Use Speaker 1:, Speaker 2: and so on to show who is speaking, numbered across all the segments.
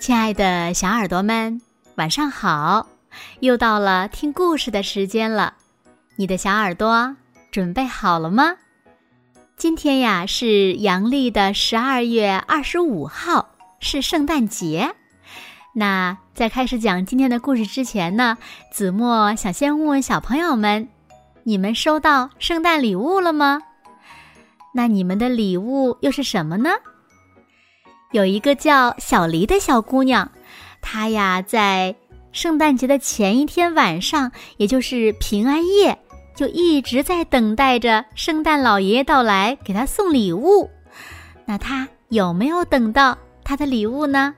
Speaker 1: 亲爱的小耳朵们，晚上好！又到了听故事的时间了，你的小耳朵准备好了吗？今天呀是阳历的十二月二十五号，是圣诞节。那在开始讲今天的故事之前呢，子墨想先问问小朋友们：你们收到圣诞礼物了吗？那你们的礼物又是什么呢？有一个叫小黎的小姑娘，她呀在圣诞节的前一天晚上，也就是平安夜，就一直在等待着圣诞老爷爷到来给她送礼物。那她有没有等到她的礼物呢？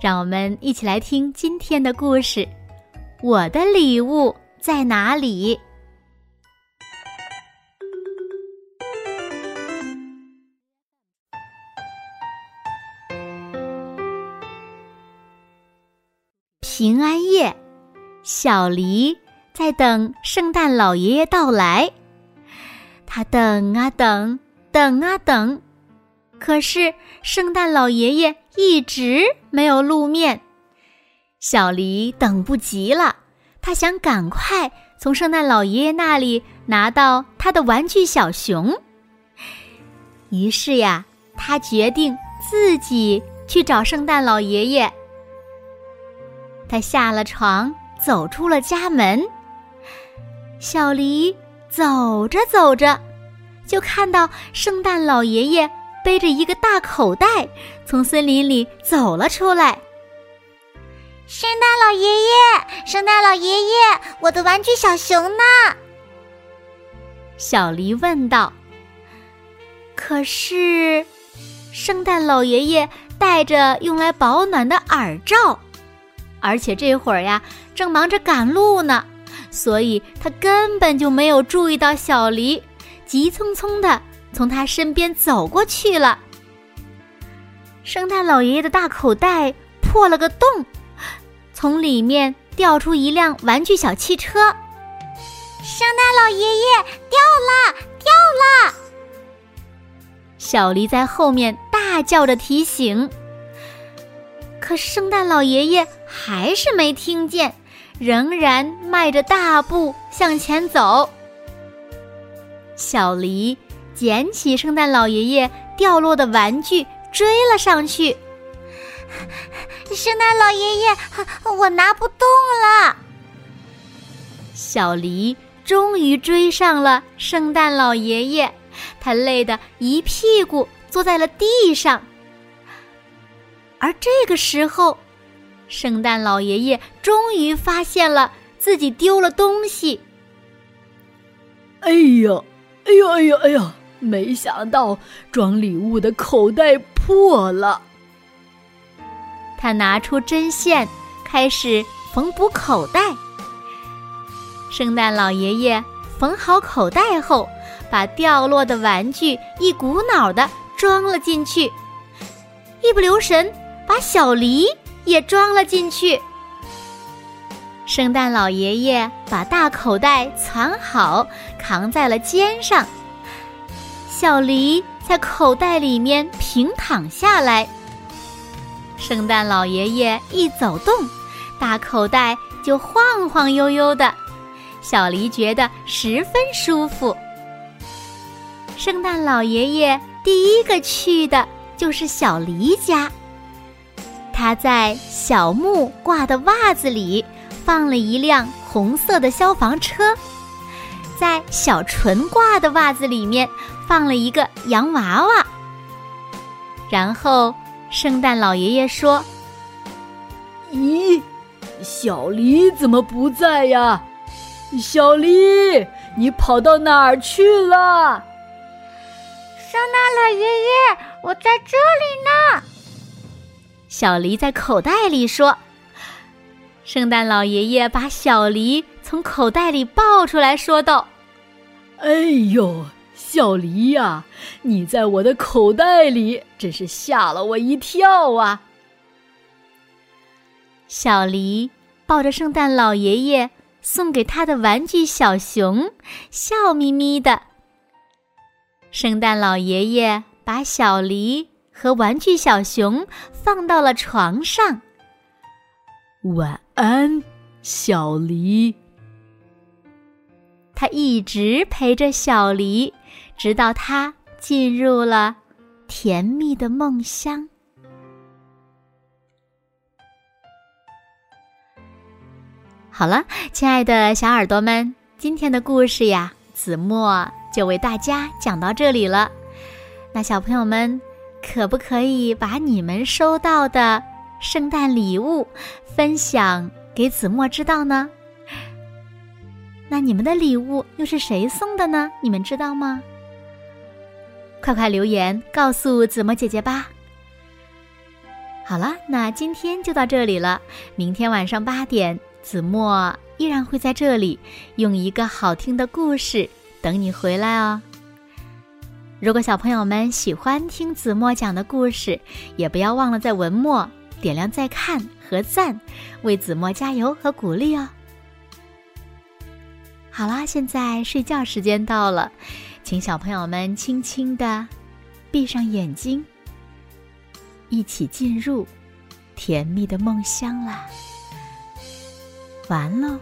Speaker 1: 让我们一起来听今天的故事。我的礼物在哪里？平安夜，小黎在等圣诞老爷爷到来。他等啊等，等啊等，可是圣诞老爷爷一直没有露面。小黎等不及了，他想赶快从圣诞老爷爷那里拿到他的玩具小熊。于是呀，他决定自己去找圣诞老爷爷。他下了床，走出了家门。小黎走着走着，就看到圣诞老爷爷背着一个大口袋从森林里走了出来。
Speaker 2: 圣诞老爷爷，圣诞老爷爷，我的玩具小熊呢？
Speaker 1: 小黎问道。可是，圣诞老爷爷戴着用来保暖的耳罩。而且这会儿呀，正忙着赶路呢，所以他根本就没有注意到小黎，急匆匆的从他身边走过去了。圣诞老爷爷的大口袋破了个洞，从里面掉出一辆玩具小汽车。
Speaker 2: 圣诞老爷爷掉了，掉了！
Speaker 1: 小黎在后面大叫着提醒。可圣诞老爷爷还是没听见，仍然迈着大步向前走。小黎捡起圣诞老爷爷掉落的玩具，追了上去。
Speaker 2: 圣诞老爷爷，我拿不动了。
Speaker 1: 小黎终于追上了圣诞老爷爷，他累得一屁股坐在了地上。而这个时候，圣诞老爷爷终于发现了自己丢了东西。
Speaker 3: 哎呀，哎呀，哎呀，哎呀！没想到装礼物的口袋破了。
Speaker 1: 他拿出针线，开始缝补口袋。圣诞老爷爷缝好口袋后，把掉落的玩具一股脑的装了进去，一不留神。把小梨也装了进去。圣诞老爷爷把大口袋藏好，扛在了肩上。小梨在口袋里面平躺下来。圣诞老爷爷一走动，大口袋就晃晃悠悠的。小梨觉得十分舒服。圣诞老爷爷第一个去的就是小梨家。他在小木挂的袜子里放了一辆红色的消防车，在小纯挂的袜子里面放了一个洋娃娃。然后，圣诞老爷爷说：“
Speaker 3: 咦，小黎怎么不在呀？小黎，你跑到哪儿去了？”
Speaker 2: 圣诞老爷爷，我在这里呢。
Speaker 1: 小黎在口袋里说：“圣诞老爷爷把小黎从口袋里抱出来，说道：‘
Speaker 3: 哎呦，小黎呀，你在我的口袋里，真是吓了我一跳啊！’
Speaker 1: 小黎抱着圣诞老爷爷送给他的玩具小熊，笑眯眯的。圣诞老爷爷把小黎。”和玩具小熊放到了床上。
Speaker 3: 晚安，小狸。
Speaker 1: 他一直陪着小狸，直到他进入了甜蜜的梦乡。好了，亲爱的小耳朵们，今天的故事呀，子墨就为大家讲到这里了。那小朋友们，可不可以把你们收到的圣诞礼物分享给子墨知道呢？那你们的礼物又是谁送的呢？你们知道吗？快快留言告诉子墨姐姐吧。好了，那今天就到这里了。明天晚上八点。子墨依然会在这里，用一个好听的故事等你回来哦。如果小朋友们喜欢听子墨讲的故事，也不要忘了在文末点亮再看和赞，为子墨加油和鼓励哦。好啦，现在睡觉时间到了，请小朋友们轻轻的闭上眼睛，一起进入甜蜜的梦乡啦。完喽。